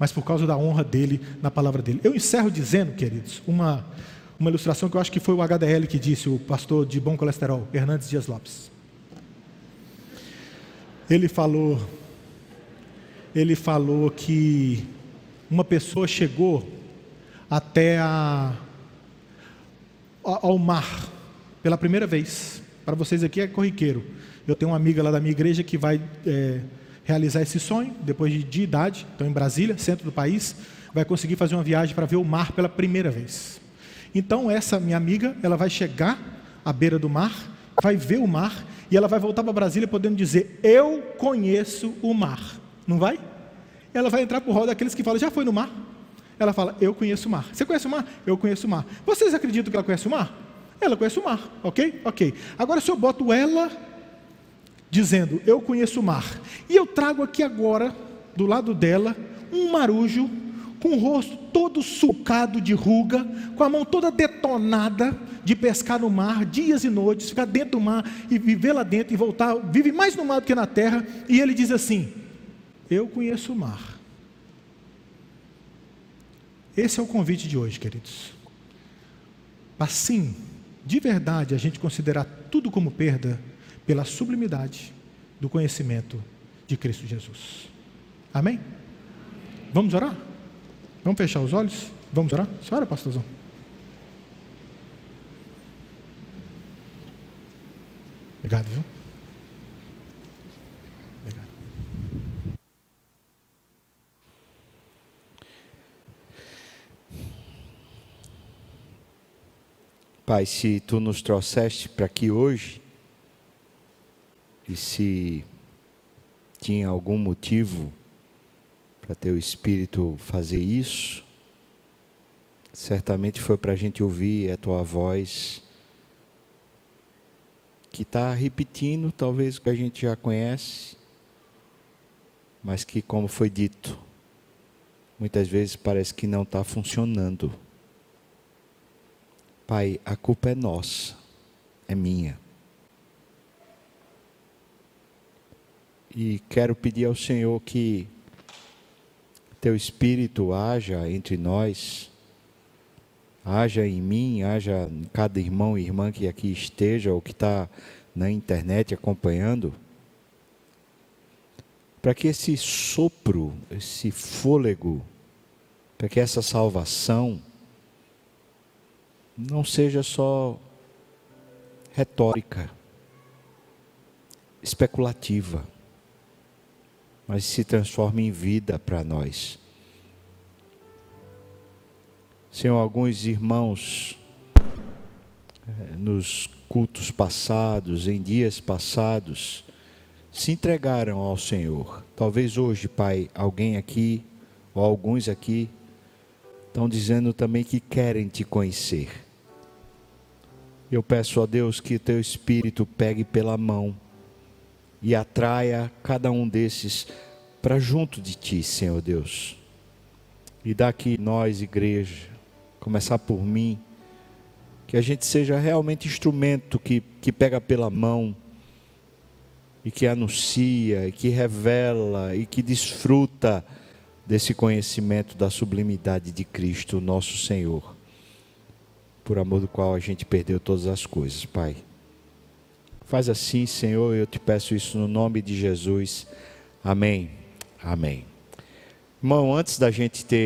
mas por causa da honra dele na palavra dele. Eu encerro dizendo, queridos, uma, uma ilustração que eu acho que foi o HDL que disse, o pastor de bom colesterol, Hernandes Dias Lopes. Ele falou, ele falou que uma pessoa chegou até a, ao mar pela primeira vez. Para vocês aqui é corriqueiro. Eu tenho uma amiga lá da minha igreja que vai é, realizar esse sonho, depois de, de idade, então em Brasília, centro do país, vai conseguir fazer uma viagem para ver o mar pela primeira vez. Então essa minha amiga, ela vai chegar à beira do mar, vai ver o mar e ela vai voltar para Brasília podendo dizer: "Eu conheço o mar". Não vai? Ela vai entrar por roda daqueles que falam: "Já foi no mar?" Ela fala: "Eu conheço o mar". Você conhece o mar? Eu conheço o mar. Vocês acreditam que ela conhece o mar? Ela conhece o mar, ok? Ok. Agora, se eu boto ela dizendo: Eu conheço o mar. E eu trago aqui agora, do lado dela, um marujo com o rosto todo sulcado de ruga, com a mão toda detonada de pescar no mar, dias e noites, ficar dentro do mar e viver lá dentro e voltar, vive mais no mar do que na terra, e ele diz assim: Eu conheço o mar. Esse é o convite de hoje, queridos. Assim, de verdade, a gente considerar tudo como perda, pela sublimidade do conhecimento de Cristo Jesus. Amém? Vamos orar? Vamos fechar os olhos? Vamos orar? Senhora, pastorzão. Obrigado, viu? Pai, se tu nos trouxeste para aqui hoje, e se tinha algum motivo para teu espírito fazer isso, certamente foi para a gente ouvir a tua voz, que está repetindo talvez o que a gente já conhece, mas que, como foi dito, muitas vezes parece que não está funcionando. Pai, a culpa é nossa, é minha. E quero pedir ao Senhor que teu Espírito haja entre nós, haja em mim, haja em cada irmão e irmã que aqui esteja ou que está na internet acompanhando, para que esse sopro, esse fôlego, para que essa salvação não seja só retórica, especulativa mas se transforma em vida para nós. Senhor, alguns irmãos eh, nos cultos passados, em dias passados, se entregaram ao Senhor. Talvez hoje, Pai, alguém aqui, ou alguns aqui, estão dizendo também que querem te conhecer. Eu peço a Deus que teu Espírito pegue pela mão e atraia cada um desses para junto de ti, Senhor Deus. E daqui nós, igreja, começar por mim, que a gente seja realmente instrumento que, que pega pela mão e que anuncia, e que revela, e que desfruta desse conhecimento da sublimidade de Cristo, nosso Senhor, por amor do qual a gente perdeu todas as coisas, Pai. Faz assim, Senhor, eu te peço isso no nome de Jesus. Amém. Amém. Irmão, antes da gente ter